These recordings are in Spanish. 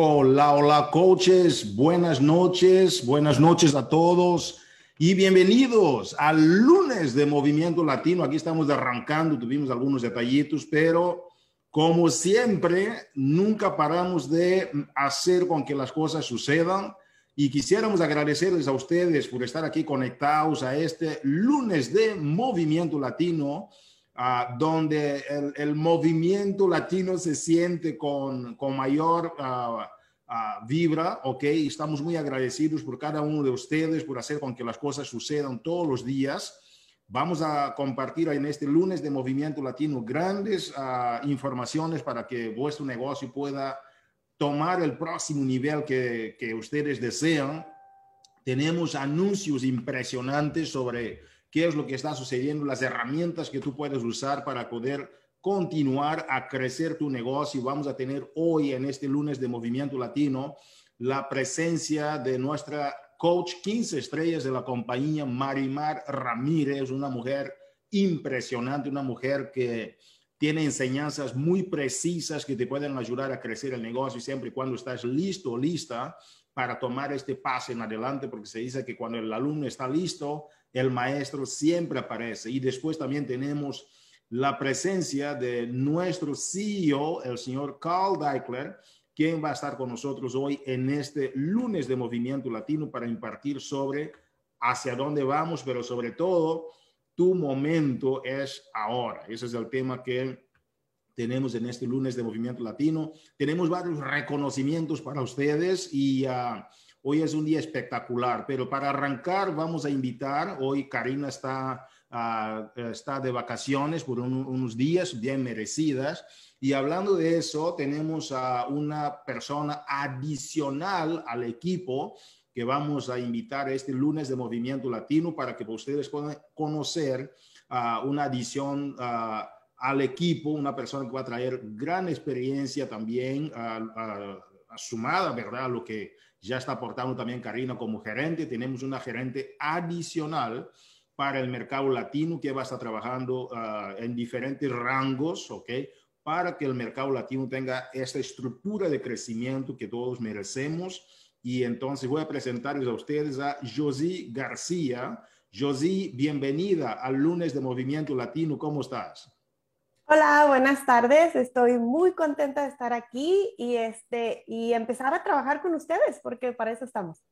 Hola, hola coaches, buenas noches, buenas noches a todos. Y bienvenidos al lunes de Movimiento Latino. Aquí estamos arrancando, tuvimos algunos detallitos, pero como siempre, nunca paramos de hacer con que las cosas sucedan. Y quisiéramos agradecerles a ustedes por estar aquí conectados a este lunes de Movimiento Latino Ah, donde el, movimiento latino se siente con, con mayor uh, vibra, ¿ok? Estamos muy agradecidos por cada uno de ustedes, por hacer con que las cosas sucedan todos los días. Vamos a compartir en este lunes de Movimiento Latino grandes informaciones para que vuestro negocio pueda tomar el próximo nivel que, que ustedes desean. Tenemos anuncios impresionantes sobre qué es lo que está sucediendo, las herramientas que tú puedes usar para poder continuar a crecer tu negocio. Vamos a tener hoy en este lunes de Movimiento Latino la presencia de nuestra coach 15 estrellas de la compañía, Marimar Ramírez, una mujer impresionante, una mujer que tiene enseñanzas muy precisas que te pueden ayudar a crecer el negocio siempre y cuando estás listo o lista para tomar este paso en adelante, porque se dice que cuando el alumno está listo, el maestro siempre aparece. Y después también tenemos la presencia de nuestro CEO, el señor Carl Deichler, quien va a estar con nosotros hoy en este lunes de Movimiento Latino para impartir sobre hacia dónde vamos, pero sobre todo, tu momento es ahora. Ese es el tema que tenemos en este lunes de Movimiento Latino. Tenemos varios reconocimientos para ustedes y... Uh, Hoy es un día espectacular, pero para arrancar vamos a invitar, hoy Karina está, ah, está de vacaciones por unos días bien merecidas, y hablando de eso, tenemos a una persona adicional al equipo que vamos a invitar este lunes de Movimiento Latino para que ustedes puedan conocer uh, una adición uh, al equipo, una persona que va a traer gran experiencia también uh, sumada, ¿verdad? A lo que ya está aportando también Karina como gerente. Tenemos una gerente adicional para el mercado latino que va a estar trabajando ah, en diferentes rangos, ¿ok? Para que el mercado latino tenga esta estructura de crecimiento que todos merecemos. Y entonces voy a presentarles a ustedes a Josy García. Josy, bienvenida al lunes de Movimiento Latino. ¿Cómo estás? Hola, buenas tardes. Estoy muy contenta de estar aquí y, este, y empezar a trabajar con ustedes, porque para eso estamos.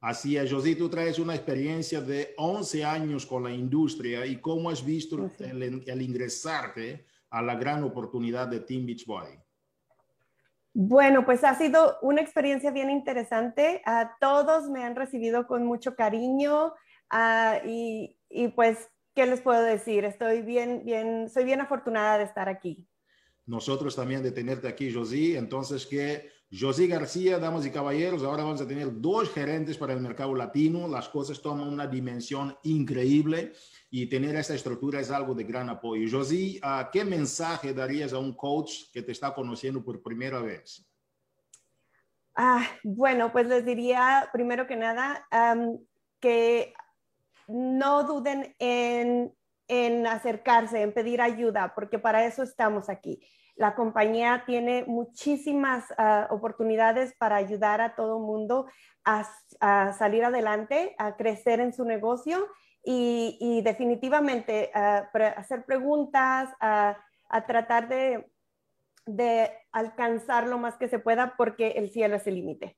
Así es, José, tú traes una experiencia de 11 años con la industria y cómo has visto el, ingresarte a la gran oportunidad de Team Beachbody. Bueno, pues ha sido una experiencia bien interesante. A todos me han recibido con mucho cariño ah, y, pues ¿qué les puedo decir? Estoy bien, bien, soy bien afortunada de estar aquí. Nosotros también de tenerte aquí, José. Entonces, que José García, damas y caballeros, ahora vamos a tener dos gerentes para el mercado latino. Las cosas toman una dimensión increíble y tener esta estructura es algo de gran apoyo. José, ¿qué mensaje darías a un coach que te está conociendo por primera vez? Ah, bueno, pues les diría primero que nada que no duden en, acercarse, en pedir ayuda, porque para eso estamos aquí. La compañía tiene muchísimas ah, oportunidades para ayudar a todo mundo a, salir adelante, a crecer en su negocio y, definitivamente ah, hacer preguntas, a, tratar de, alcanzar lo más que se pueda porque el cielo es el límite.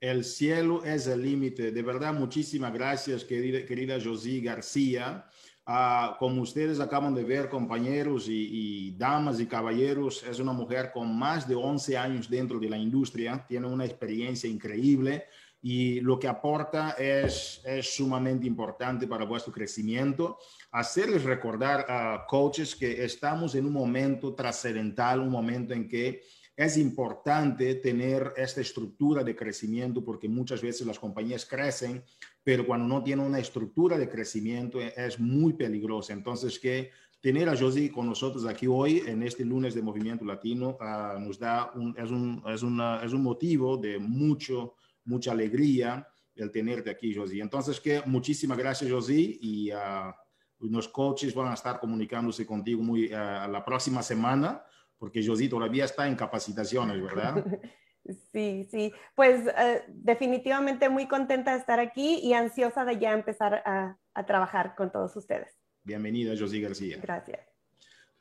El cielo es el límite. De verdad, muchísimas gracias, querida, querida José García. Ah, como ustedes acaban de ver, compañeros y, damas y caballeros, es una mujer con más de 11 años dentro de la industria, tiene una experiencia increíble y lo que aporta es, es sumamente importante para vuestro crecimiento. Hacerles recordar a coaches que estamos en un momento trascendental, un momento en que es importante tener esta estructura de crecimiento porque muchas veces las compañías crecen, pero cuando no tienen una estructura de crecimiento e, es muy peligroso. Entonces, que tener a Josie con nosotros aquí hoy en este lunes de Movimiento Latino uh, nos da un, es, un, es, una, es un motivo de mucho, mucha alegría el tenerte aquí, Josie. Entonces, que muchísimas gracias, Josie, y uh, los coaches van a estar comunicándose contigo muy, uh, la próxima semana porque Josie todavía está en capacitaciones, ¿verdad? Sí, sí, pues eh, definitivamente muy contenta de estar aquí y ansiosa de ya empezar a, a trabajar con todos ustedes. Bienvenida, José García. Gracias.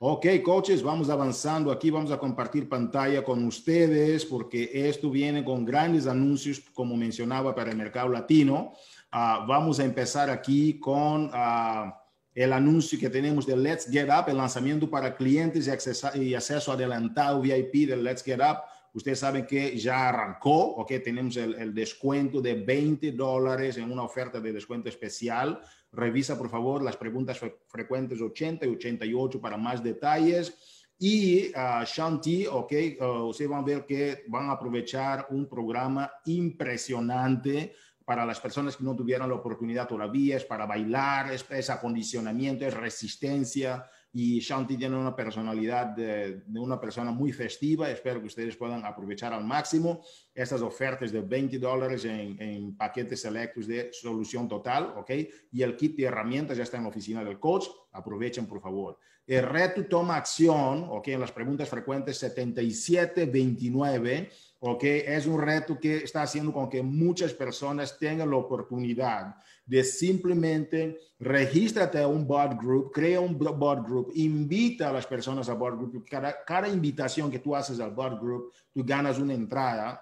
Ok, coaches, vamos avanzando aquí, vamos a compartir pantalla con ustedes porque esto viene con grandes anuncios, como mencionaba, para el mercado latino. Uh, vamos a empezar aquí con uh, el anuncio que tenemos de Let's Get Up, el lanzamiento para clientes y acceso, y acceso adelantado VIP del Let's Get Up Ustedes saben que ya arrancó, ok, tenemos el, el descuento de 20 dólares en una oferta de descuento especial. Revisa, por favor, las preguntas frecuentes 80 y 88 para más detalles. Y uh, Shanti, ok, uh, ustedes van a ver que van a aprovechar un programa impresionante para las personas que no tuvieran la oportunidad todavía, es para bailar, es, es acondicionamiento, es resistencia, y Shanti tiene una personalidad de, una persona muy festiva. Espero que ustedes puedan aprovechar al máximo estas ofertas de 20 dólares en, en, paquetes selectos de solución total, ¿ok? Y el kit de herramientas ya está en la oficina del coach. Aprovechen, por favor. El reto toma acción, ¿ok? En las preguntas frecuentes 7729 ¿ok? Es un reto que está haciendo con que muchas personas tengan la oportunidad de simplemente regístrate a un bot group, crea un bot group, invita a las personas a bot group. Cada, cada invitación que tú haces al bot group, tú ganas una entrada.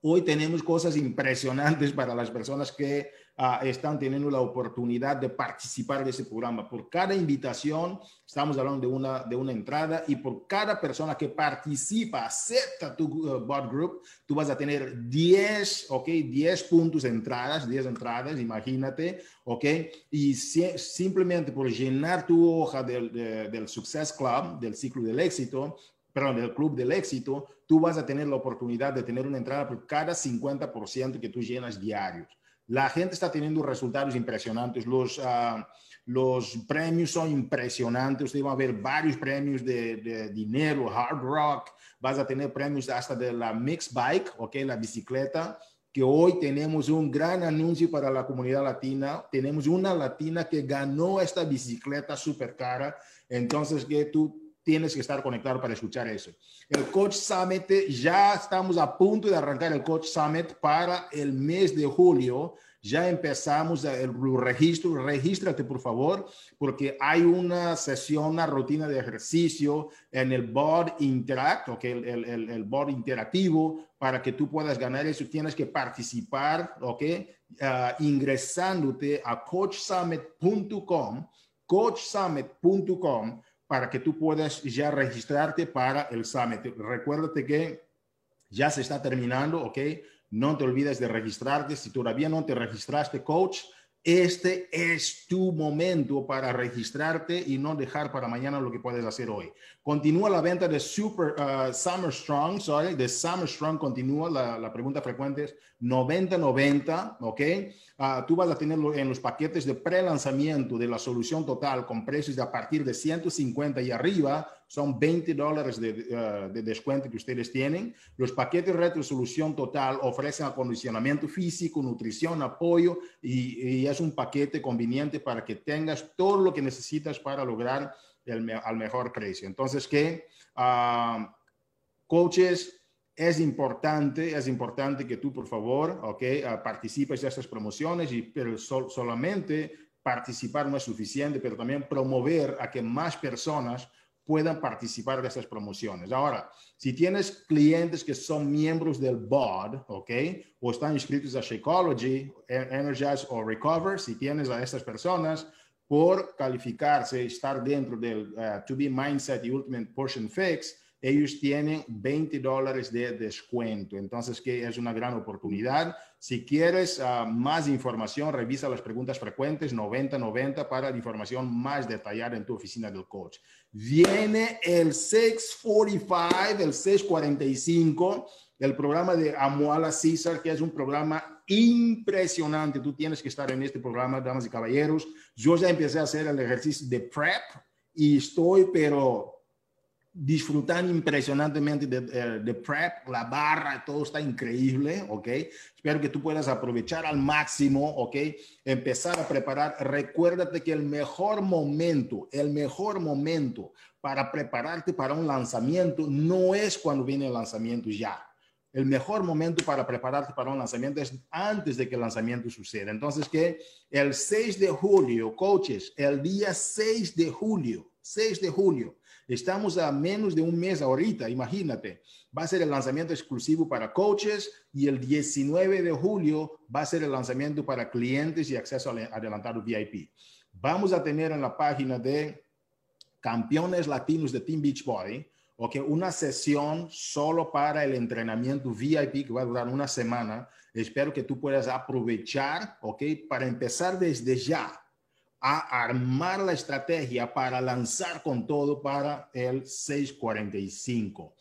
Hoy tenemos cosas impresionantes para las personas que uh, están teniendo la oportunidad de participar de ese programa. Por cada invitación, estamos hablando de una, de una entrada y por cada persona que participa, acepta tu uh, bot group, tú vas a tener 10, ¿ok? 10 puntos de entradas, 10 entradas, imagínate, ¿ok? Y si, simplemente por llenar tu hoja del, de, del Success Club, del ciclo del éxito, perdón, del club del éxito, tú vas a tener la oportunidad de tener una entrada por cada 50% que tú llenas diarios. La gente está teniendo resultados impresionantes. Los, uh, los premios son impresionantes. Usted va a ver varios premios de, de, dinero, hard rock. Vas a tener premios hasta de la mix bike, ok, la bicicleta. Que hoy tenemos un gran anuncio para la comunidad latina. Tenemos una latina que ganó esta bicicleta súper cara. Entonces, que tú tienes que estar conectado para escuchar eso. El Coach Summit, ya estamos a punto de arrancar el Coach Summit para el mes de julio. Ya empezamos el registro. Regístrate, por favor, porque hay una sesión, una rutina de ejercicio en el board Interact, okay, el, el, el board interactivo, para que tú puedas ganar eso. Tienes que participar, ¿ok? Uh, ingresándote a coachsummit.com, coachsummit.com para que tú puedas ya registrarte para el summit. Recuérdate que ya se está terminando, ¿ok? No te olvides de registrarte. Si todavía no te registraste, coach, este es tu momento para registrarte y no dejar para mañana lo que puedes hacer hoy. Continúa la venta de Super uh, Summer Strong, sorry, de Summer Strong continúa. La, la pregunta frecuente es 90-90, ¿ok? Uh, tú vas a tenerlo en los paquetes de pre-lanzamiento de la solución total con precios de a partir de 150 y arriba son 20 dólares de, uh, de, descuento que ustedes tienen. Los paquetes retro solución total ofrecen acondicionamiento físico, nutrición, apoyo y, y, es un paquete conveniente para que tengas todo lo que necesitas para lograr el, al mejor precio. Entonces, que uh, coaches, es importante, es importante que tú, por favor, ok, uh, participes de estas promociones, y, pero sol, solamente participar no es suficiente, pero también promover a que más personas puedan participar de estas promociones. Ahora, si tienes clientes que son miembros del board, ¿ok? O están inscritos a Shakeology, Energize o Recover, si tienes a estas personas, por calificarse, estar dentro del uh, To Be Mindset y Ultimate Portion Fix, ellos tienen 20 dólares de descuento. Entonces, que es una gran oportunidad. Si quieres uh, más información, revisa las preguntas frecuentes 90-90 para la información más detallada en tu oficina del coach. Viene el 645, el 645, el programa de Amuala César, que es un programa impresionante. Tú tienes que estar en este programa, damas y caballeros. Yo ya empecé a hacer el ejercicio de prep y estoy, pero disfrutando impresionantemente de, de, de, prep, la barra, todo está increíble, ¿ok? Espero que tú puedas aprovechar al máximo, ¿ok? Empezar a preparar. Recuérdate que el mejor momento, el mejor momento para prepararte para un lanzamiento no es cuando viene el lanzamiento ya. el mejor momento para prepararte para un lanzamiento es antes de que el lanzamiento suceda. Entonces, que el 6 de julio, coaches, el día 6 de julio, 6 de julio, estamos a menos de un mes ahorita, imagínate, va a ser el lanzamiento exclusivo para coaches y el 19 de julio va a ser el lanzamiento para clientes y acceso adelantado VIP. Vamos a tener en la página de campeones latinos de Team Beachbody, ok, una sesión solo para el entrenamiento VIP que va a durar una semana. Espero que tú puedas aprovechar, ok, para empezar desde ya a armar la estrategia para lanzar con todo para el 645.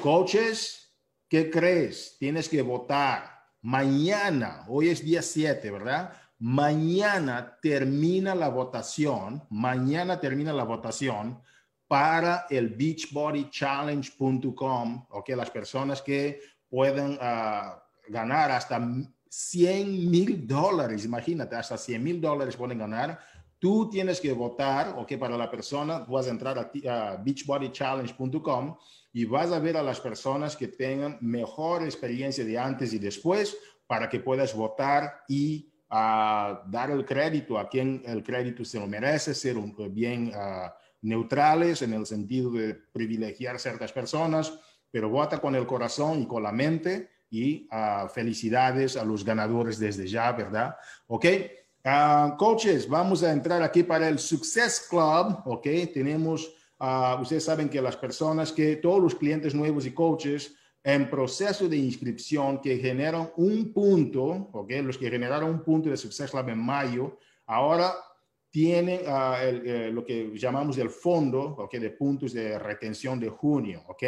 Coaches, ¿qué crees? Tienes que votar. Mañana, hoy es día 7, ¿verdad? Mañana termina la votación, mañana termina la votación para el beachbodychallenge.com, ok, las personas que pueden ah, ganar hasta 100 mil dólares, imagínate, hasta 100 mil dólares pueden ganar. Tú tienes que votar, ok, para la persona, vas a entrar a, a beachbodychallenge.com y vas a ver a las personas que tengan mejor experiencia de antes y después para que puedas votar y ah, dar el crédito a quien el crédito se lo merece, ser un, bien uh, neutrales en el sentido de privilegiar ciertas personas, pero vota con el corazón y con la mente y uh, felicidades a los ganadores desde ya, ¿verdad? Ok. Uh, coaches, vamos a entrar aquí para el Success Club, ¿ok? Tenemos, uh, ustedes saben que las personas que, todos los clientes nuevos y coaches en proceso de inscripción que generan un punto, ¿ok? Los que generaron un punto de Success Club en mayo, ahora tienen uh, el, eh, lo que llamamos el fondo okay, de puntos de retención de junio. ¿ok?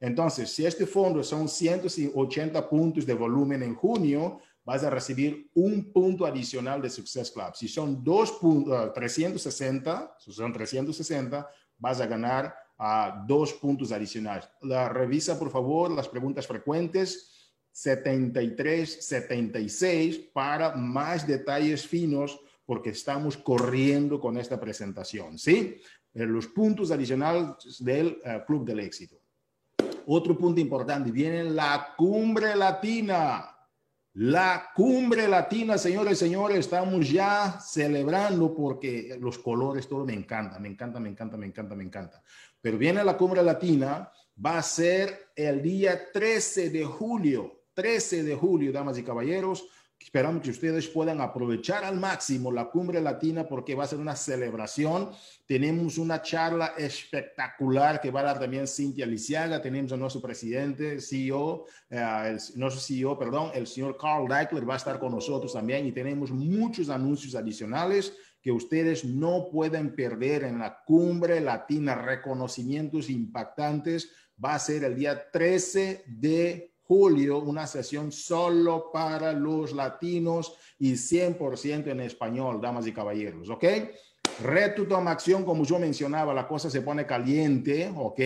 Entonces, si este fondo son 180 puntos de volumen en junio, vas a recibir un punto adicional de Success Club. Si son dos puntos, uh, 360, si son 360, vas a ganar uh, dos puntos adicionales. La, revisa, por favor, las preguntas frecuentes. 73, 76 para más detalles finos porque estamos corriendo con esta presentación, ¿sí? Eh, los puntos adicionales del eh, Club del Éxito. Otro punto importante, viene la cumbre latina. La cumbre latina, señores señores, estamos ya celebrando porque los colores, todo me encanta, me encanta, me encanta, me encanta, me encanta. Pero viene la cumbre latina, va a ser el día 13 de julio, 13 de julio, damas y caballeros. Esperamos que ustedes puedan aprovechar al máximo la cumbre latina porque va a ser una celebración. Tenemos una charla espectacular que va a dar también Cintia Lisiaga. Tenemos a nuestro presidente, CEO, eh, nuestro CEO, perdón, el señor Carl Deichler va a estar con nosotros también y tenemos muchos anuncios adicionales que ustedes no pueden perder en la cumbre latina, reconocimientos impactantes. Va a ser el día 13 de julio una sesión solo para los latinos y 100% en español, damas y caballeros, ¿ok? Reto toma acción, como yo mencionaba, la cosa se pone caliente, ¿ok?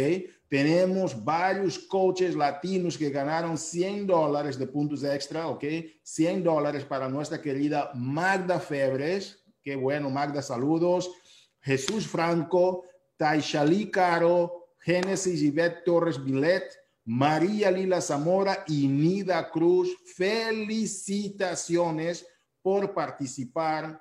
Tenemos varios coaches latinos que ganaron 100 dólares de puntos extra, ¿ok? 100 dólares para nuestra querida Magda Febres. Qué bueno, Magda, saludos. Jesús Franco, Taishali Caro, Génesis Yvette Torres Bilet, María Lila Zamora y Nida Cruz, felicitaciones por participar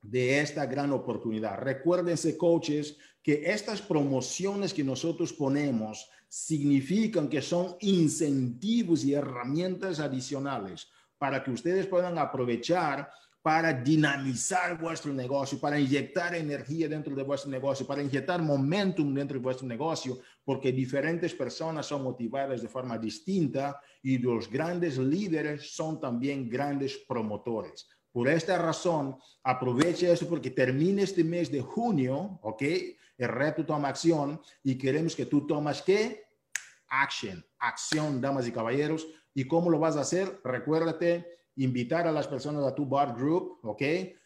de esta gran oportunidad. Recuérdense, coaches, que estas promociones que nosotros ponemos significan que son incentivos y herramientas adicionales para que ustedes puedan aprovechar para dinamizar vuestro negocio, para inyectar energía dentro de vuestro negocio, para inyectar momentum dentro de vuestro negocio, porque diferentes personas son motivadas de forma distinta y los grandes líderes son también grandes promotores. Por esta razón, aprovecha eso porque termina este mes de junio, ¿ok? El reto toma acción y queremos que tú tomas qué? Action, acción, damas y caballeros. ¿Y cómo lo vas a hacer? Recuérdate, invitar a las personas a tu bar group, ¿ok?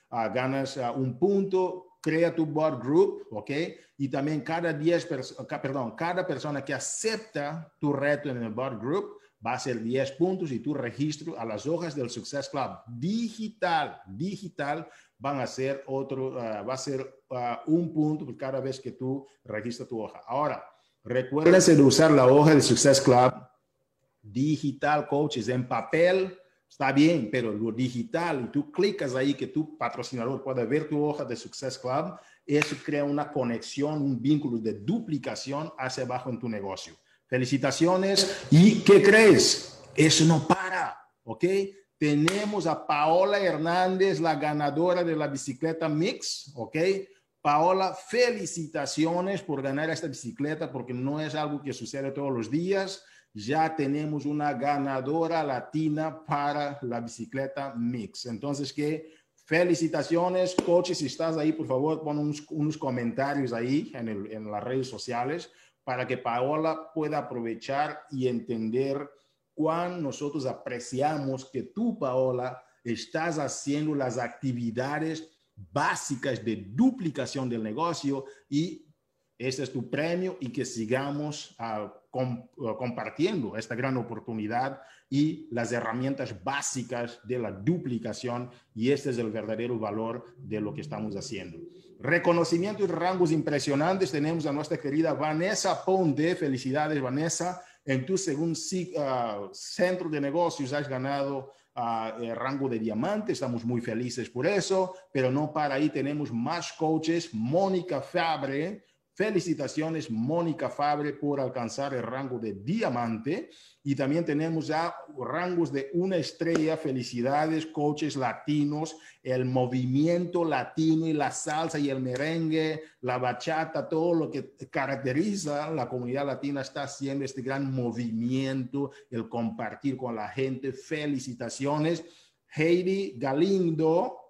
Uh, ganas uh, un punto, crea tu bar group, ¿ok? Y también cada 10 perdón, cada persona que acepta tu reto en el bar group va a ser 10 puntos y tu registro a las hojas del Success Club digital, digital, van a ser otro, uh, va a ser un punto por cada vez que tú registras tu hoja. Ahora, recuérdense de usar la hoja del Success Club digital, coaches, en papel, está bien, pero lo digital, y tú clicas ahí que tu patrocinador pueda ver tu hoja de Success Club, eso crea una conexión, un vínculo de duplicación hacia abajo en tu negocio. Felicitaciones. ¿Y qué crees? Eso no para, ¿ok? Tenemos a Paola Hernández, la ganadora de la bicicleta Mix, ¿ok? Paola, felicitaciones por ganar esta bicicleta porque no es algo que sucede todos los días. Ya tenemos una ganadora latina para la bicicleta Mix. Entonces, que felicitaciones, coaches, si estás ahí, por favor, pon unos, comentarios ahí en, en las redes sociales para que Paola pueda aprovechar y entender cuán nosotros apreciamos que tú, Paola, estás haciendo las actividades básicas de duplicación del negocio y este es tu premio y que sigamos ah, ah, compartiendo esta gran oportunidad y las herramientas básicas de la duplicación y este es el verdadero valor de lo que estamos haciendo. Reconocimiento y rangos impresionantes. Tenemos a nuestra querida Vanessa Ponte. Felicidades, Vanessa. En tu segundo uh, centro de negocios has ganado el rango de diamante, estamos muy felices por eso, pero no para ahí, tenemos más coaches, Mónica Fabre, Felicitaciones, Mónica Fabre, por alcanzar el rango de diamante. Y también tenemos ya rangos de una estrella. Felicidades, coaches latinos, el movimiento latino y la salsa y el merengue, la bachata, todo lo que caracteriza la comunidad latina está haciendo este gran movimiento, el compartir con la gente. Felicitaciones. Heidi Galindo,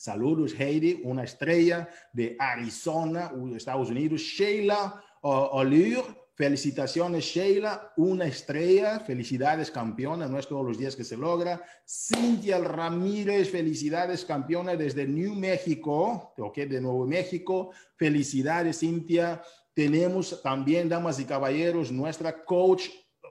Saludos, Heidi, una estrella de Arizona, Estados Unidos. Sheila Oliver, felicitaciones, Sheila, una estrella. Felicidades, campeona, no es todos los días que se logra. Cintia Ramírez, felicidades, campeona desde New México, ok, de Nuevo México. Felicidades, Cintia. Tenemos también, damas y caballeros, nuestra coach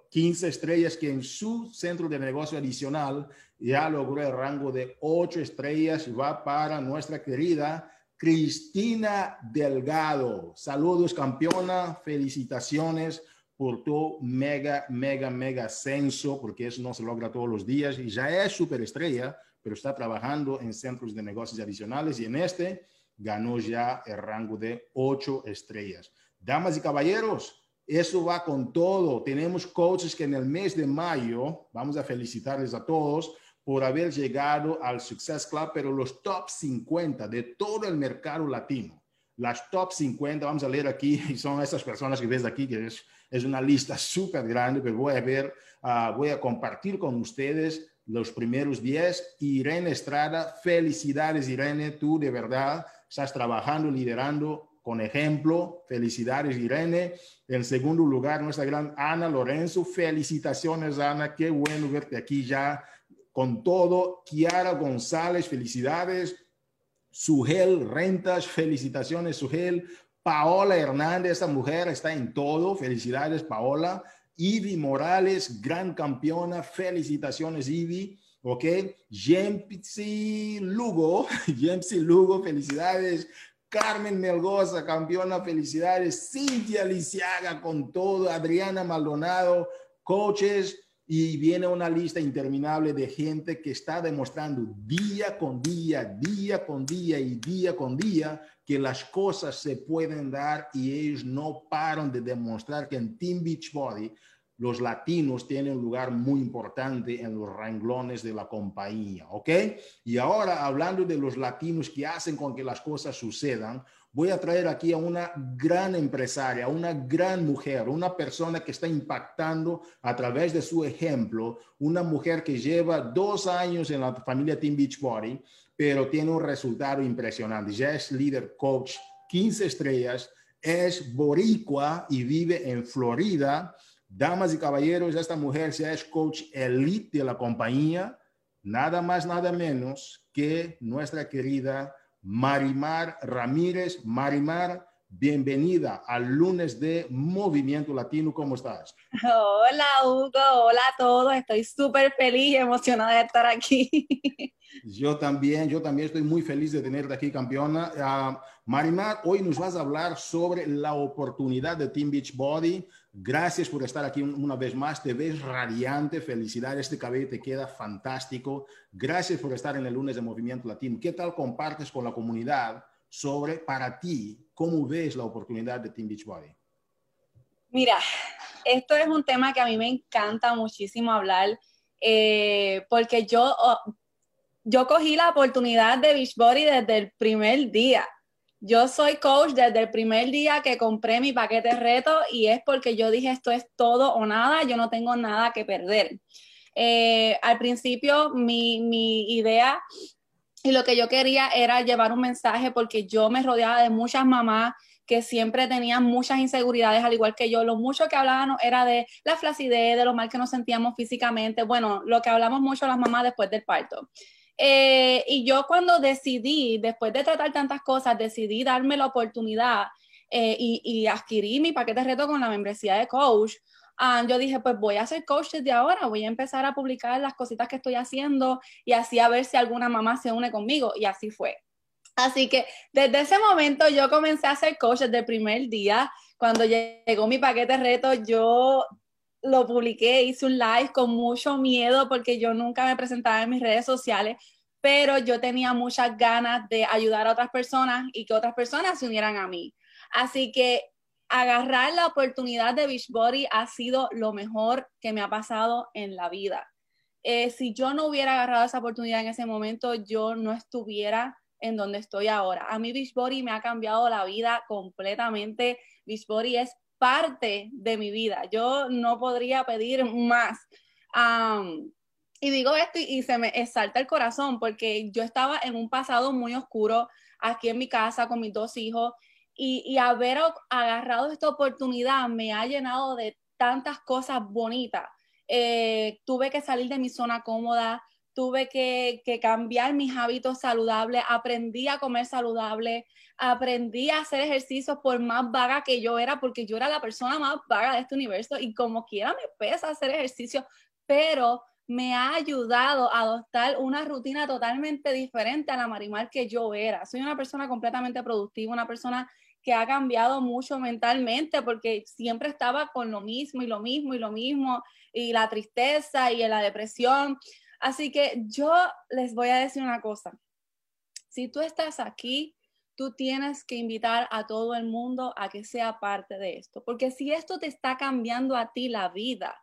15 estrellas que en su centro de negocio adicional ya logró el rango de 8 estrellas y va para nuestra querida Cristina Delgado. Saludos campeona, felicitaciones por tu mega, mega, mega ascenso, porque eso no se logra todos los días y ya es superestrella, pero está trabajando en centros de negocios adicionales y en este ganó ya el rango de 8 estrellas. Damas y caballeros, eso va con todo. Tenemos coaches que en el mes de mayo, vamos a felicitarles a todos por haber llegado al Success Club, pero los top 50 de todo el mercado latino. Las top 50, vamos a leer aquí, y son esas personas que ves aquí, que es, es una lista súper grande, pero voy a ver, uh, voy a compartir con ustedes los primeros 10. Irene Estrada, felicidades Irene, tú de verdad estás trabajando, liderando con ejemplo. Felicidades, Irene. En segundo lugar, nuestra gran Ana Lorenzo. Felicitaciones, Ana. Qué bueno verte aquí ya con todo. Kiara González, felicidades. Sugel Rentas, felicitaciones, Sugel. Paola Hernández, esta mujer está en todo. Felicidades, Paola. Ivy Morales, gran campeona. Felicitaciones, Ivy. ¿ok? Jempsi Lugo, Jempsi Lugo, felicidades. Carmen Melgoza, campeona, felicidades. Cintia Lisiaga con todo, Adriana Maldonado, coaches. Y viene una lista interminable de gente que está demostrando día con día, día con día y día con día que las cosas se pueden dar y ellos no paran de demostrar que en Team Beachbody los latinos tienen un lugar muy importante en los renglones de la compañía, ¿ok? Y ahora, hablando de los latinos que hacen con que las cosas sucedan, voy a traer aquí a una gran empresaria, una gran mujer, una persona que está impactando a través de su ejemplo, una mujer que lleva dos años en la familia Team Beachbody, pero tiene un resultado impresionante. Ya es líder coach, 15 estrellas, es boricua y vive en Florida Damas y caballeros, esta mujer ya es coach elite de la compañía, nada más, nada menos que nuestra querida Marimar Ramírez. Marimar, bienvenida al lunes de Movimiento Latino. ¿Cómo estás? Hola, Hugo. Hola a todos. Estoy súper feliz y emocionada de estar aquí. Yo también, yo también estoy muy feliz de tenerte aquí, campeona. Uh, Marimar, hoy nos vas a hablar sobre la oportunidad de Team Beachbody Gracias por estar aquí una vez más. Te ves radiante. Felicidades. Este cabello te queda fantástico. Gracias por estar en el lunes de Movimiento Latino. ¿Qué tal compartes con la comunidad sobre, para ti, cómo ves la oportunidad de Team Beachbody? Mira, esto es un tema que a mí me encanta muchísimo hablar eh, porque yo, yo cogí la oportunidad de Beachbody desde el primer día. Yo soy coach desde el primer día que compré mi paquete reto y es porque yo dije esto es todo o nada, yo no tengo nada que perder. Eh, al principio mi, mi idea y lo que yo quería era llevar un mensaje porque yo me rodeaba de muchas mamás que siempre tenían muchas inseguridades, al igual que yo. Lo mucho que hablábamos era de la flacidez, de lo mal que nos sentíamos físicamente. Bueno, lo que hablamos mucho las mamás después del parto. Eh, y yo cuando decidí, después de tratar tantas cosas, decidí darme la oportunidad eh, y, y, adquirí mi paquete de reto con la membresía de coach. Ah, yo dije, pues voy a ser coach desde ahora, voy a empezar a publicar las cositas que estoy haciendo y así a ver si alguna mamá se une conmigo. Y así fue. Así que desde ese momento yo comencé a ser coach desde el primer día. Cuando llegó mi paquete reto, yo lo publiqué, hice un live con mucho miedo porque yo nunca me presentaba en mis redes sociales, pero yo tenía muchas ganas de ayudar a otras personas y que otras personas se unieran a mí. Así que agarrar la oportunidad de Beachbody ha sido lo mejor que me ha pasado en la vida. Eh, si yo no hubiera agarrado esa oportunidad en ese momento, yo no estuviera en donde estoy ahora. A mí Beachbody me ha cambiado la vida completamente. Beachbody es parte de mi vida. Yo no podría pedir más. y digo esto y, se me exalta el corazón porque yo estaba en un pasado muy oscuro aquí en mi casa con mis dos hijos y, haber agarrado esta oportunidad me ha llenado de tantas cosas bonitas. Eh, tuve que salir de mi zona cómoda, tuve que, cambiar mis hábitos saludables, aprendí a comer saludable, aprendí a hacer ejercicios por más vaga que yo era, porque yo era la persona más vaga de este universo y como quiera me pesa hacer ejercicio, pero me ha ayudado a adoptar una rutina totalmente diferente a la Marimar que yo era. Soy una persona completamente productiva, una persona que ha cambiado mucho mentalmente porque siempre estaba con lo mismo y lo mismo y lo mismo y la tristeza y la depresión. Así que yo les voy a decir una cosa. Si tú estás aquí, tú tienes que invitar a todo el mundo a que sea parte de esto, porque si esto te está cambiando a ti la vida,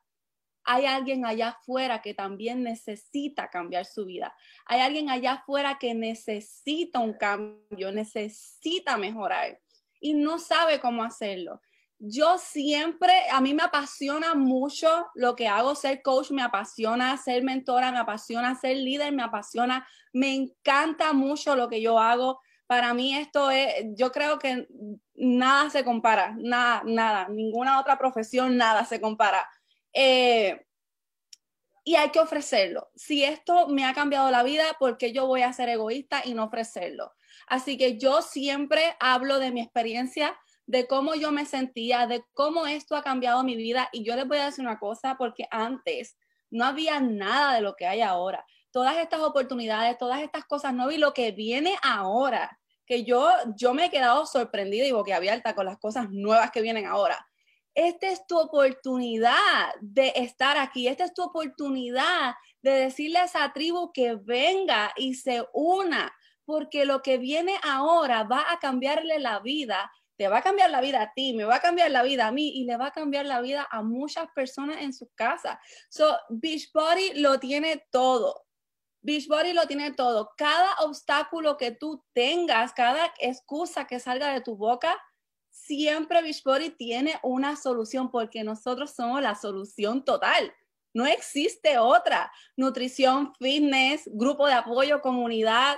hay alguien allá afuera que también necesita cambiar su vida. Hay alguien allá afuera que necesita un cambio, necesita mejorar y no sabe cómo hacerlo yo siempre, a mí me apasiona mucho lo que hago, ser coach, me apasiona ser mentora, me apasiona ser líder, me apasiona, me encanta mucho lo que yo hago. Para mí esto es, yo creo que nada se compara, nada, nada, ninguna otra profesión, nada se compara. Eh, y hay que ofrecerlo. Si esto me ha cambiado la vida, ¿por qué yo voy a ser egoísta y no ofrecerlo? Así que yo siempre hablo de mi experiencia de cómo yo me sentía, de cómo esto ha cambiado mi vida. Y yo les voy a decir una cosa, porque antes no había nada de lo que hay ahora. Todas estas oportunidades, todas estas cosas no vi lo que viene ahora, que yo, yo me he quedado sorprendida y boquiabierta con las cosas nuevas que vienen ahora. Esta es tu oportunidad de estar aquí, esta es tu oportunidad de decirle a esa tribu que venga y se una, porque lo que viene ahora va a cambiarle la vida te va a cambiar la vida a ti, me va a cambiar la vida a mí y le va a cambiar la vida a muchas personas en sus casas. So, Beachbody lo tiene todo. Beachbody lo tiene todo. Cada obstáculo que tú tengas, cada excusa que salga de tu boca, siempre Beachbody tiene una solución porque nosotros somos la solución total. No existe otra. Nutrición, fitness, grupo de apoyo, comunidad,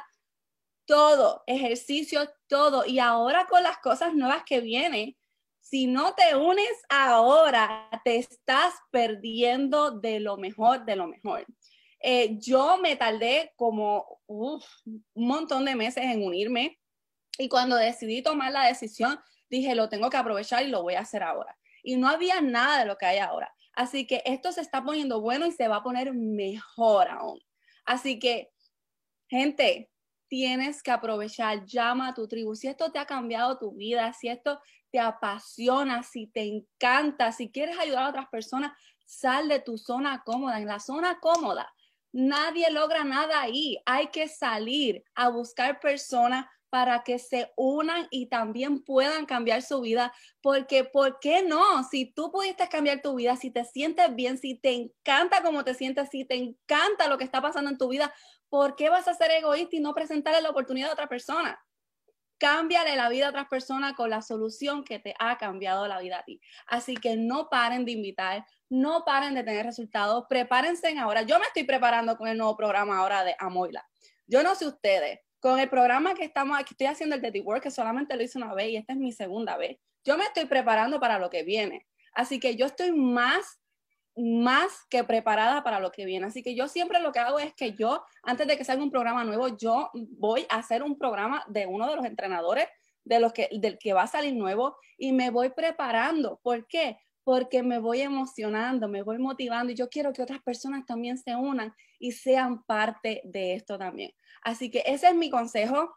todo, ejercicio, todo. Y ahora con las cosas nuevas que vienen, si no te unes ahora, te estás perdiendo de lo mejor, de lo mejor. Eh, yo me tardé como un montón de meses en unirme y cuando decidí tomar la decisión, dije, lo tengo que aprovechar y lo voy a hacer ahora. Y no había nada de lo que hay ahora. Así que esto se está poniendo bueno y se va a poner mejor aún. Así que, gente, tienes que aprovechar, llama a tu tribu. Si esto te ha cambiado tu vida, si esto te apasiona, si te encanta, si quieres ayudar a otras personas, sal de tu zona cómoda. En la zona cómoda, nadie logra nada ahí. Hay que salir a buscar personas para que se unan y también puedan cambiar su vida, porque ¿por qué no? Si tú pudiste cambiar tu vida, si te sientes bien, si te encanta cómo te sientes, si te encanta lo que está pasando en tu vida, ¿por qué vas a ser egoísta y no presentarle la oportunidad a otra persona? Cámbiale la vida a otras personas con la solución que te ha cambiado la vida a ti. Así que no paren de invitar, no paren de tener resultados, prepárense ahora. Yo me estoy preparando con el nuevo programa ahora de Amoila. Yo no sé ustedes, con el programa que estamos aquí, estoy haciendo el Daddy Work, que solamente lo hice una vez y esta es mi segunda vez. Yo me estoy preparando para lo que viene. Así que yo estoy más más que preparada para lo que viene. Así que yo siempre lo que hago es que yo, antes de que salga un programa nuevo, yo voy a hacer un programa de uno de los entrenadores de los que, del que va a salir nuevo y me voy preparando. ¿Por qué? Porque me voy emocionando, me voy motivando y yo quiero que otras personas también se unan y sean parte de esto también. Así que ese es mi consejo.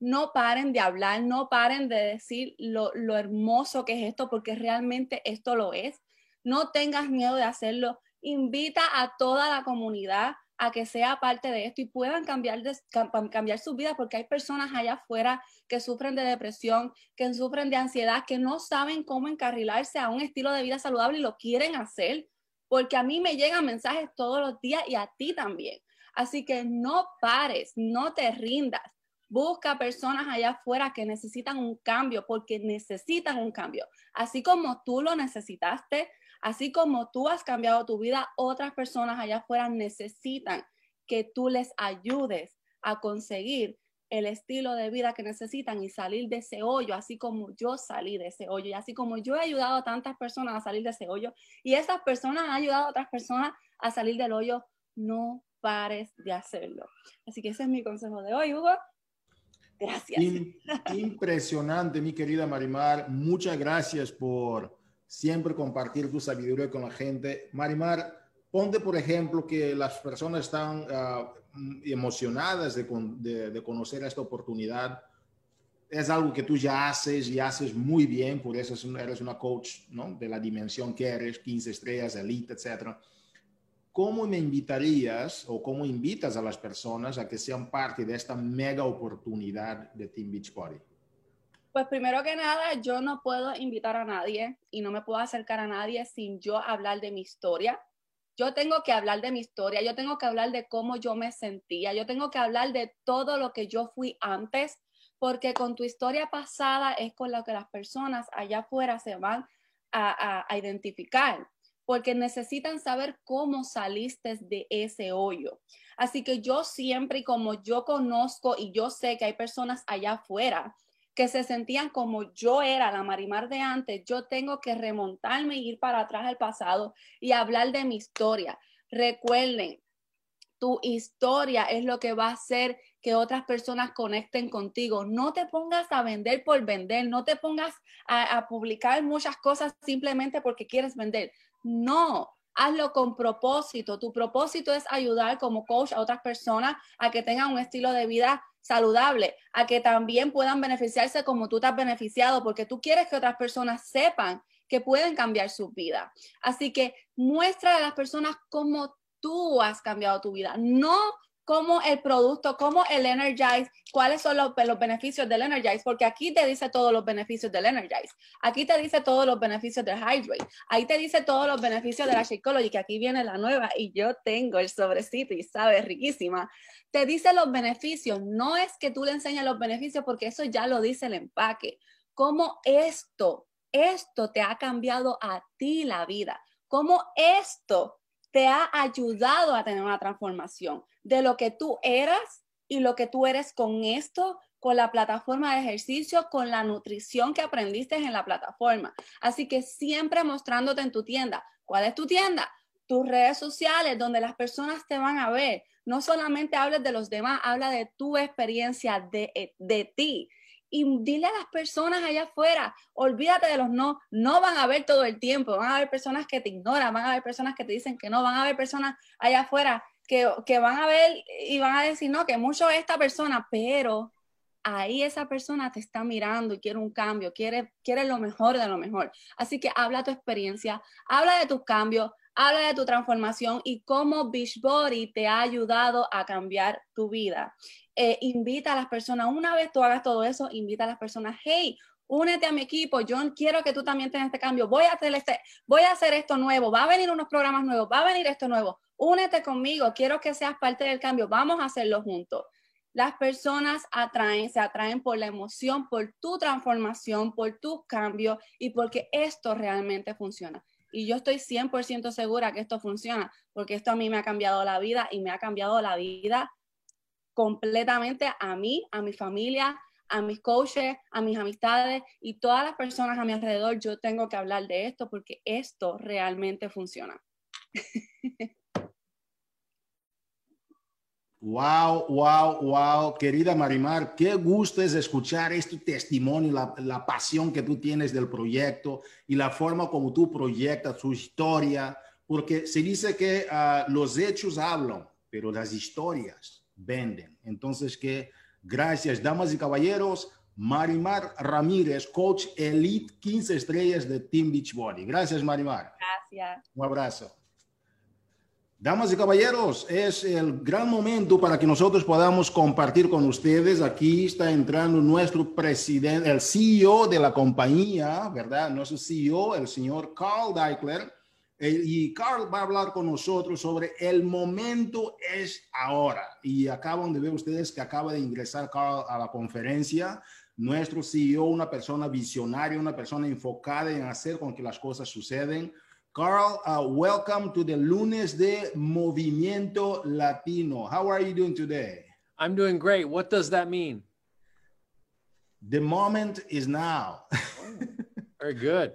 No paren de hablar, no paren de decir lo, lo hermoso que es esto, porque realmente esto lo es no tengas miedo de hacerlo. Invita a toda la comunidad a que sea parte de esto y puedan cambiar, cambiar su vida, porque hay personas allá afuera que sufren de depresión, que sufren de ansiedad, que no saben cómo encarrilarse a un estilo de vida saludable y lo quieren hacer, porque a mí me llegan mensajes todos los días y a ti también. Así que no pares, no te rindas. Busca personas allá afuera que necesitan un cambio porque necesitan un cambio. Así como tú lo necesitaste, Así como tú has cambiado tu vida, otras personas allá afuera necesitan que tú les ayudes a conseguir el estilo de vida que necesitan y salir de ese hoyo, así como yo salí de ese hoyo y así como yo he ayudado a tantas personas a salir de ese hoyo y esas personas han ayudado a otras personas a salir del hoyo, no pares de hacerlo. Así que ese es mi consejo de hoy, Hugo. Gracias. Impresionante, mi querida Marimar. Muchas gracias por siempre compartir tu sabiduría con la gente. Marimar, ponte por ejemplo que las personas están ah, emocionadas de, de, conocer esta oportunidad. Es algo que tú ya haces y haces muy bien, por eso eres una coach ¿no? de la dimensión que eres, 15 estrellas, elite, etc. ¿Cómo me invitarías o cómo invitas a las personas a que sean parte de esta mega oportunidad de Team Beach Party? Pues primero que nada, yo no puedo invitar a nadie y no me puedo acercar a nadie sin yo hablar de mi historia. Yo tengo que hablar de mi historia, yo tengo que hablar de cómo yo me sentía, yo tengo que hablar de todo lo que yo fui antes, porque con tu historia pasada es con lo que las personas allá afuera se van a, a identificar, porque necesitan saber cómo saliste de ese hoyo. Así que yo siempre, como yo conozco y yo sé que hay personas allá afuera que se sentían como yo era la Marimar de antes, yo tengo que remontarme y ir para atrás al pasado y hablar de mi historia. Recuerden, tu historia es lo que va a hacer que otras personas conecten contigo. No te pongas a vender por vender, no te pongas a, a publicar muchas cosas simplemente porque quieres vender. No, hazlo con propósito. Tu propósito es ayudar como coach a otras personas a que tengan un estilo de vida saludable, a que también puedan beneficiarse como tú te has beneficiado, porque tú quieres que otras personas sepan que pueden cambiar su vida. Así que muestra a las personas cómo tú has cambiado tu vida, no como el producto, como el Energize, cuáles son los, beneficios del Energize, porque aquí te dice todos los beneficios del Energize, aquí te dice todos los beneficios del Hydrate, ahí te dice todos los beneficios de la Shakeology, que aquí viene la nueva y yo tengo el sobrecito y sabe riquísima. Te dice los beneficios, no es que tú le enseñes los beneficios porque eso ya lo dice el empaque. Cómo esto, esto te ha cambiado a ti la vida, cómo esto te ha ayudado a tener una transformación de lo que tú eras y lo que tú eres con esto, con la plataforma de ejercicio, con la nutrición que aprendiste en la plataforma. Así que siempre mostrándote en tu tienda. ¿Cuál es tu tienda? Tus redes sociales, donde las personas te van a ver. No solamente hables de los demás, habla de tu experiencia, de, de ti y dile a las personas allá afuera, olvídate de los no, no van a ver todo el tiempo, van a haber personas que te ignoran, van a haber personas que te dicen que no, van a haber personas allá afuera que, van a ver y van a decir, no, que mucho esta persona, pero ahí esa persona te está mirando y quiere un cambio, quiere, quiere lo mejor de lo mejor. Así que habla tu experiencia, habla de tus cambios, habla de tu transformación y cómo Beachbody te ha ayudado a cambiar tu vida. Eh, invita a las personas, una vez tú hagas todo eso, invita a las personas, hey, únete a mi equipo, yo quiero que tú también tengas este cambio, voy a hacer este, voy a hacer esto nuevo, va a venir unos programas nuevos, va a venir esto nuevo, únete conmigo, quiero que seas parte del cambio, vamos a hacerlo juntos. Las personas atraen, se atraen por la emoción, por tu transformación, por tu cambio y porque esto realmente funciona. Y yo estoy 100% segura que esto funciona, porque esto a mí me ha cambiado la vida y me ha cambiado la vida completamente a mí, a mi familia, a mis coaches, a mis amistades y todas las personas a mi alrededor. Yo tengo que hablar de esto porque esto realmente funciona. Wow, wow, wow, querida Marimar, qué gusto es escuchar este testimonio, la, la, pasión que tú tienes del proyecto y la forma como tú proyectas tu historia, porque se dice que uh, los hechos hablan, pero las historias venden. Entonces, que gracias, damas y caballeros, Marimar Ramírez, coach Elite 15 estrellas de Team Beachbody. Gracias, Marimar. Gracias. Un abrazo. Damas y caballeros, es el gran momento para que nosotros podamos compartir con ustedes. Aquí está entrando nuestro presidente, el CEO de la compañía, ¿verdad? Nuestro CEO, el señor Carl Deichler. Eh, y Carl va a hablar con nosotros sobre el momento es ahora. Y acaban de ver ustedes que acaba de ingresar Carl a la conferencia. Nuestro CEO, una persona visionaria, una persona enfocada en hacer con que las cosas suceden Carl, uh, welcome to the Lunes de Movimiento Latino. How are you doing today? I'm doing great. What does that mean? The moment is now. Very good.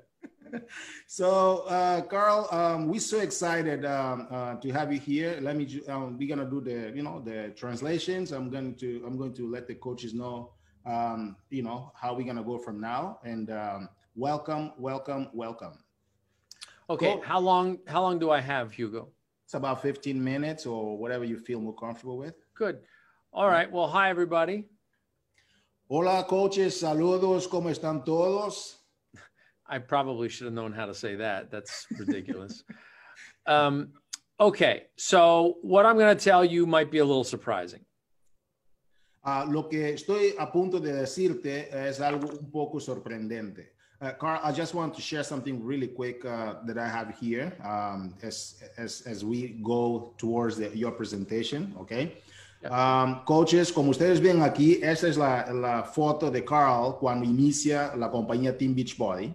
so, uh, Carl, um, we're so excited um, uh, to have you here. Let me. Um, we're gonna do the, you know, the translations. I'm going to. I'm going to let the coaches know, um, you know, how we're gonna go from now. And um, welcome, welcome, welcome. Okay, cool. how long how long do I have, Hugo? It's about 15 minutes or whatever you feel more comfortable with. Good. All right. Well, hi everybody. Hola coaches, saludos, ¿cómo están todos? I probably should have known how to say that. That's ridiculous. um, okay, so what I'm going to tell you might be a little surprising. Uh, lo que estoy a punto de decirte es algo un poco sorprendente. Uh, Carl, I just want to share something really quick uh, that I have here um, as, as, as we go towards the, your presentation, okay? Um, coaches, como ustedes ven aquí, esta es la, la, foto de Carl cuando inicia la compañía Team Beachbody.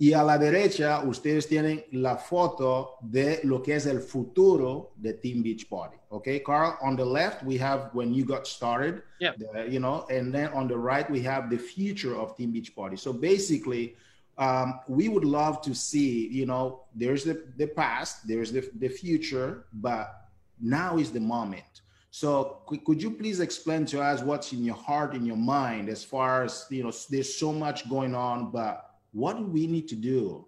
Y a la derecha, ustedes tienen la foto de lo que es el futuro de Team Beachbody. Okay, Carl, on the left, we have when you got started, yeah. you know, and then on the right, we have the future of Team Beachbody. So basically, um, we would love to see, you know, there's the, the past, there's the, the future, but now is the moment. So could, could you please explain to us what's in your heart, in your mind, as far as, you know, there's so much going on, but what do we need to do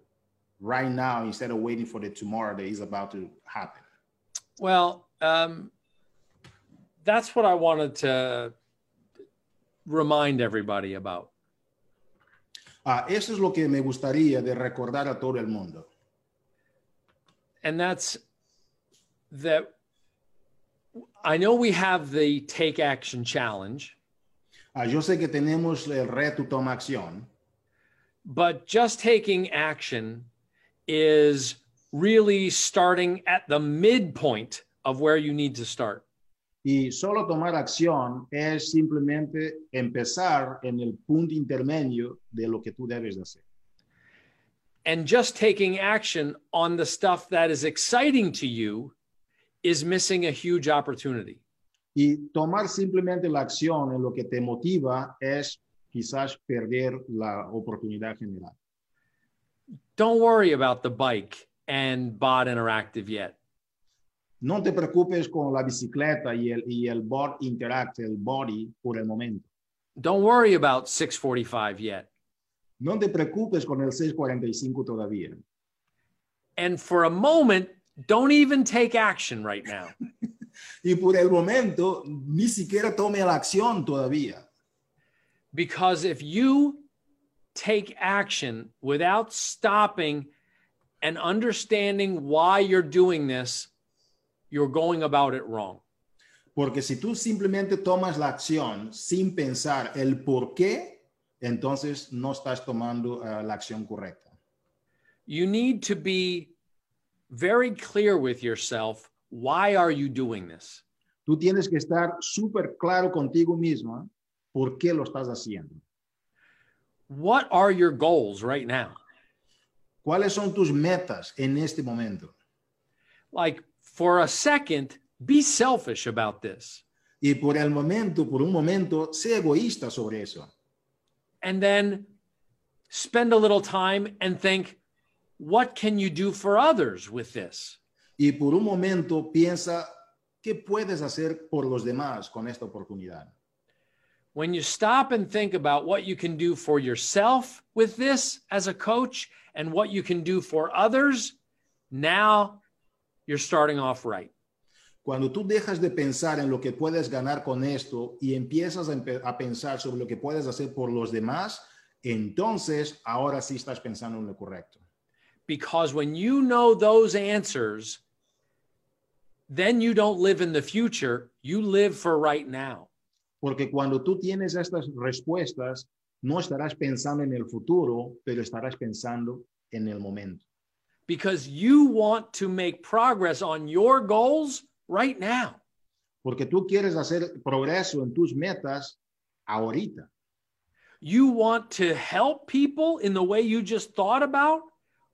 right now instead of waiting for the tomorrow that is about to happen? Well, um, that's what I wanted to remind everybody about. Uh, eso es lo que me gustaría de recordar a todo el mundo. And that's that I know we have the Take Action Challenge. Uh, yo sé que tenemos el reto Toma Acción. But just taking action is really starting at the midpoint of where you need to start. Y solo tomar acción es simplemente empezar en el punto intermedio de lo que tú debes hacer. And just taking action on the stuff that is exciting to you is missing a huge opportunity. Y tomar simplemente la acción en lo que te motiva es quizás perder la oportunidad general. Don't worry about the bike and bot interactive yet. No te preocupes con la bicicleta y el, y el bot interact, el body, por el momento. Don't worry about 645 yet. No te preocupes con el 645 todavía. And for a moment, don't even take action right now. y por el momento ni siquiera tome la acción todavía. Because if you take action without stopping and understanding why you're doing this, you're going about it wrong. Porque si tú simplemente tomas la acción sin pensar el por qué, entonces no estás tomando uh, la acción correcta. You need to be very clear with yourself. Why are you doing this? Tú tienes que estar súper claro contigo mismo por qué lo estás haciendo. What are your goals right now? ¿Cuáles son tus metas en este momento? Like for a second, be selfish about this. Y por el momento, por un momento, sé egoísta sobre eso. And then spend a little time and think, what can you do for others with this? Y por un momento piensa, ¿qué puedes hacer por los demás con esta oportunidad? When you stop and think about what you can do for yourself with this as a coach and what you can do for others, now you're starting off right. Cuando tú dejas de pensar en lo que puedes ganar con esto y empiezas a, empe- a pensar sobre lo que puedes hacer por los demás, entonces ahora sí estás pensando en lo correcto. Because when you know those answers, then you don't live in the future, you live for right now. Porque cuando tú tienes estas respuestas, no estarás pensando en el futuro, pero estarás pensando en el momento. Because you want to make progress on your goals right now. Porque tú quieres hacer progreso en tus metas ahorita. You want to help people in the way you just thought about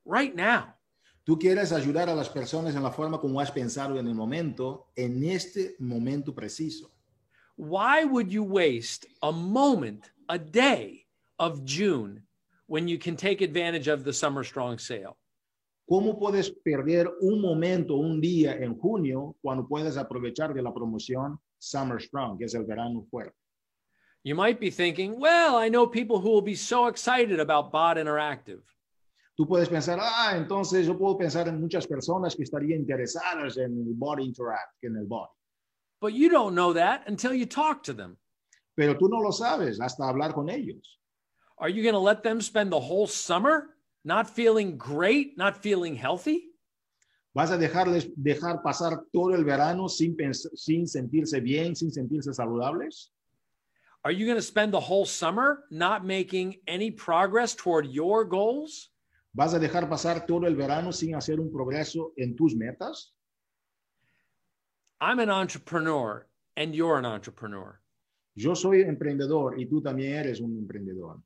right now. Tú quieres ayudar a las personas en la forma como has pensado en el momento, en este momento preciso. Why would you waste a moment, a day of June when you can take advantage of the Summer Strong sale? ¿Cómo puedes perder un momento, un día en junio cuando puedes aprovechar de la promoción Summer Strong, que es el verano fuerte? You might be thinking, well, I know people who will be so excited about Bot Interactive. Tú puedes pensar, ah, entonces yo puedo pensar en muchas personas que estarían interesadas en el Interact, en el bot. But you don't know that until you talk to them. Pero tú no lo sabes hasta hablar con ellos. Are you going to let them spend the whole summer not feeling great, not feeling healthy? ¿Vas a dejarles dejar pasar todo el verano sin, sin sentirse bien, sin sentirse saludables? Are you going to spend the whole summer not making any progress toward your goals? ¿Vas a dejar pasar todo el verano sin hacer un progreso en tus metas? I'm an entrepreneur and you're an entrepreneur. Yo soy emprendedor y tú también eres un emprendedor.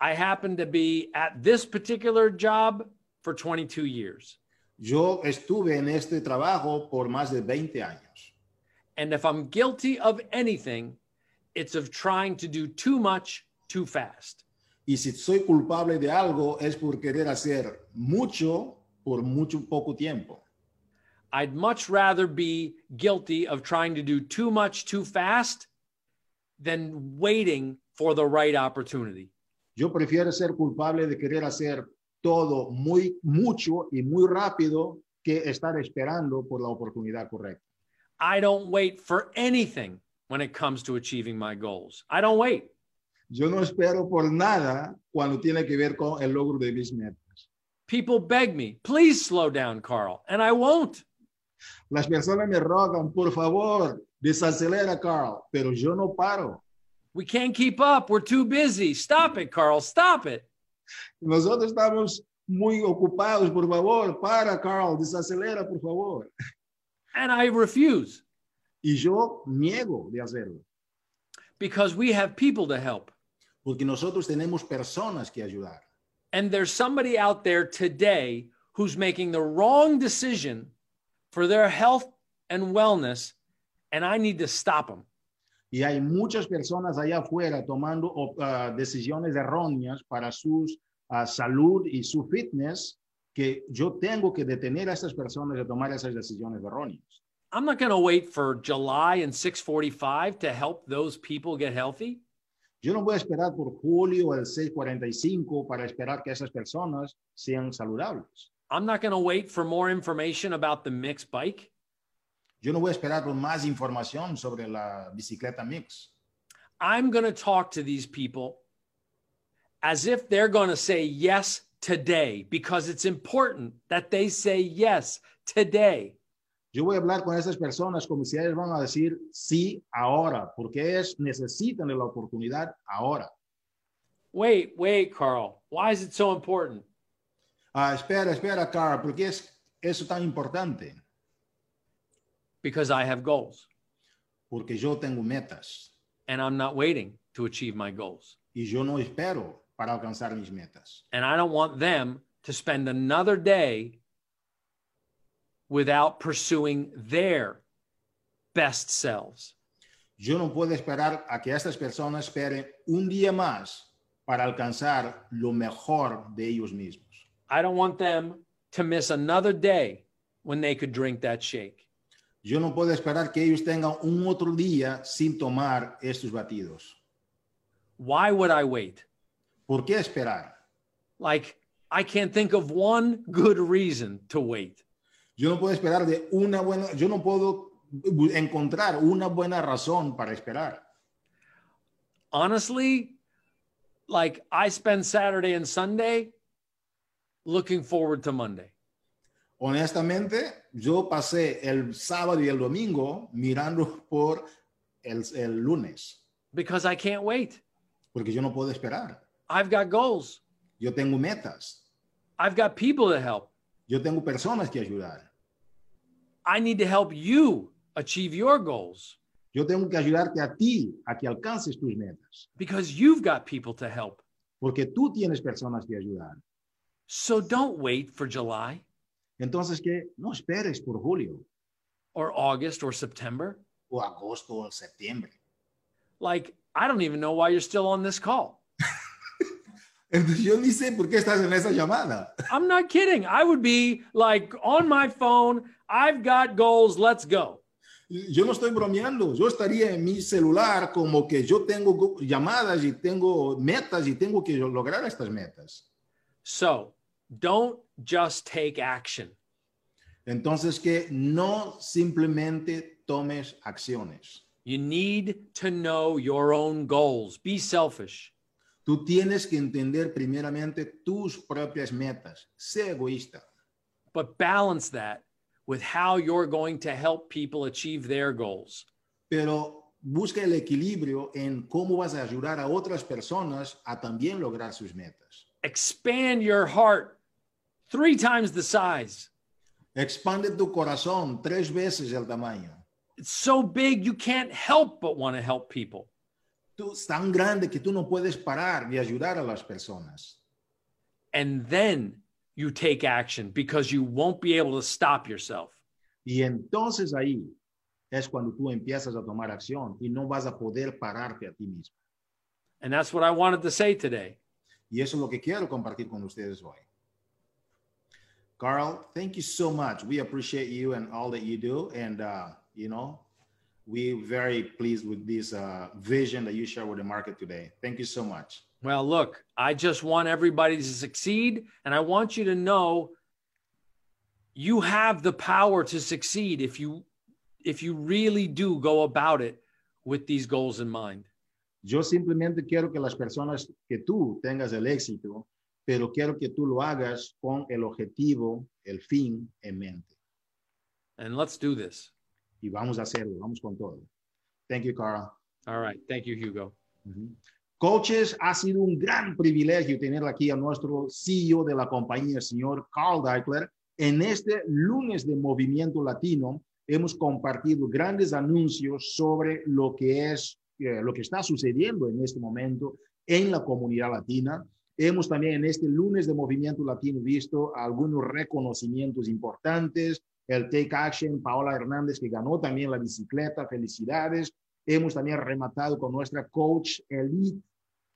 I happen to be at this particular job for 22 years. Yo estuve en este trabajo por más de 20 años. And if I'm guilty of anything, it's of trying to do too much too fast. Y si soy culpable de algo es por querer hacer mucho por mucho poco tiempo. I'd much rather be guilty of trying to do too much too fast than waiting for the right opportunity. Yo prefiero ser culpable de querer hacer todo muy mucho y muy rápido que estar esperando por la oportunidad correcta. I don't wait for anything when it comes to achieving my goals. I don't wait. Yo no espero por nada cuando tiene que ver con el logro de mis metas. People beg me, please slow down, Carl, and I won't. Las personas me rogan, por favor, desacelera, Carl, pero yo no paro. We can't keep up. We're too busy. Stop it, Carl. Stop it. Nosotros estamos muy ocupados, por favor, para, Carl, desacelera, por favor. And I refuse Y yo niego de hacerlo, because we have people to help. porque nosotros tenemos personas que ayudar. And there's somebody out there today who's making the wrong decision for their health and wellness, and I need to stop them. Y hay muchas personas allá afuera tomando ah, decisiones erróneas para su salud y su fitness que yo tengo que detener a estas personas de tomar esas decisiones erróneas. I'm not going to wait for July and 645 to help those people get healthy. Yo no voy a esperar por julio el 645 para esperar que esas personas sean saludables. I'm not going to wait for more information about the mixed bike. Yo no voy a esperar por más información sobre la bicicleta mix. I'm going to talk to these people as if they're going to say yes today because it's important that they say yes today. Yo voy a hablar con esas personas como si van a decir sí ahora, porque necesitan la oportunidad ahora. Wait, wait, Carl. Why is it so important? Ah, espera, espera, Carl, ¿por qué es eso tan importante? Because I have goals Porque yo tengo metas and I'm not waiting to achieve my goals. y yo no espero para alcanzar mis metas. And I don't want them to spend another day without pursuing their best selves. Yo no puedo esperar a que estas personas esperen un día más para alcanzar lo mejor de ellos mismos. I don't want them to miss another day when they could drink that shake. Yo no puedo esperar que ellos tengan un otro día sin tomar estos batidos. Why would I wait? ¿Por qué esperar? Like, I can't think of one good reason to wait. Yo no puedo esperar de una buena, yo no puedo encontrar una buena razón para esperar. Honestly, like, I spend Saturday and Sunday looking forward to Monday. Honestamente, yo pasé el sábado y el domingo mirando por el, el lunes, because I can't wait. porque yo no puedo esperar. I've got goals. Yo tengo metas, I've got people to help. yo tengo personas que ayudar. I need to help you achieve your goals Yo tengo que ayudarte a ti a que alcances tus metas, because you've got people to help. porque tú tienes personas que ayudar. So don't wait for July Entonces, que no esperes por julio or August or September. o agosto o septiembre. Like, I don't even know why you're still on this call. Entonces, yo ni sé por qué estás en esa llamada. I'm not kidding. I would be like on my phone, I've got goals, let's go. Yo no estoy bromeando, yo estaría en mi celular como que yo tengo llamadas y tengo metas y tengo que lograr estas metas. So don't just take action. Entonces que no simplemente tomes acciones. You need to know your own goals. Be selfish. Tú tienes que entender primeramente tus propias metas. Sé egoísta, but balance that with how you're going to help people achieve their goals. pero busca el equilibrio en cómo vas a ayudar a otras personas a también lograr sus metas. Expand your heart three times the size. Expande tu corazón tres veces el tamaño. It's so big, you can't help but want to help people. Tú es tan grande que tú no puedes parar de ayudar a las personas. And then you take action because you won't be able to stop yourself. Y entonces ahí es cuando tú empiezas a tomar acción y no vas a poder pararte a ti mismo. And that's what I wanted to say today. Y eso es lo que quiero compartir con ustedes hoy. Carl, thank you so much. We appreciate you and all that you do. And, uh, you know, we're very pleased with this uh, vision that you share with the market today. Thank you so much. Well, look, I just want everybody to succeed, and I want you to know you have the power to succeed if you if you really do go about it with these goals in mind. Yo simplemente quiero que las personas, que tú tengas el éxito, pero quiero que tú lo hagas con el objetivo, el fin en mente. And let's do this. Y vamos a hacerlo, vamos con todo. Thank you, Carl. All right. Thank you, Hugo. Ujú. Coaches, ha sido un gran privilegio tener aquí a nuestro CEO de la compañía, el señor Carl Deichler. En este lunes de Movimiento Latino hemos compartido grandes anuncios sobre lo que es, eh, lo que está sucediendo en este momento en la comunidad latina. Hemos también en este lunes de Movimiento Latino visto algunos reconocimientos importantes. El Take Action, Paola Hernández, que ganó también la bicicleta. Felicidades. Hemos también rematado con nuestra coach elite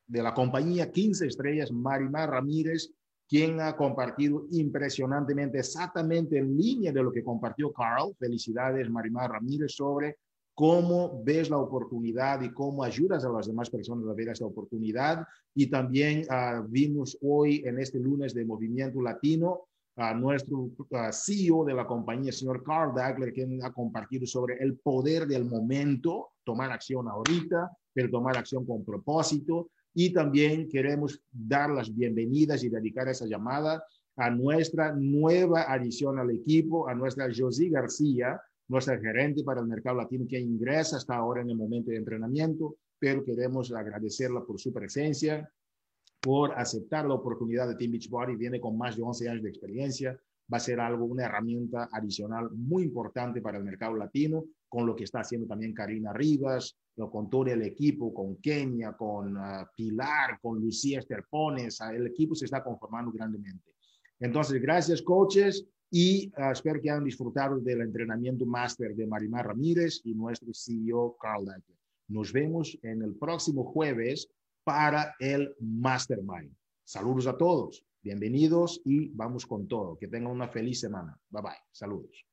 de la compañía 15 estrellas, Marimar Ramírez, quien ha compartido impresionantemente, exactamente en línea de lo que compartió Carl. Felicidades, Marimar Ramírez, sobre cómo ves la oportunidad y cómo ayudas a las demás personas a ver esa oportunidad. Y también ah, vimos hoy en este lunes de Movimiento Latino a nuestro CEO de la compañía, señor Carl Dagler, que ha compartido sobre el poder del momento, tomar acción ahorita, pero tomar acción con propósito. Y también queremos dar las bienvenidas y dedicar esa llamada a nuestra nueva adición al equipo, a nuestra Josie García, nuestra gerente para el mercado latino que ingresa hasta ahora en el momento de entrenamiento, pero queremos agradecerla por su presencia, por aceptar la oportunidad de Team Beachbody. Viene con más de 11 años de experiencia. Va a ser algo, una herramienta adicional muy importante para el mercado latino, con lo que está haciendo también Karina Rivas, con todo el equipo, con Kenia, con ah, Pilar, con Lucía Esterpones. El equipo se está conformando grandemente. Entonces, gracias, coaches, y ah, espero que hayan disfrutado del entrenamiento máster de Marimar Ramírez y nuestro CEO, Carl Deicher. Nos vemos en el próximo jueves para el Mastermind. Saludos a todos, bienvenidos y vamos con todo. Que tengan una feliz semana. Bye bye. Saludos.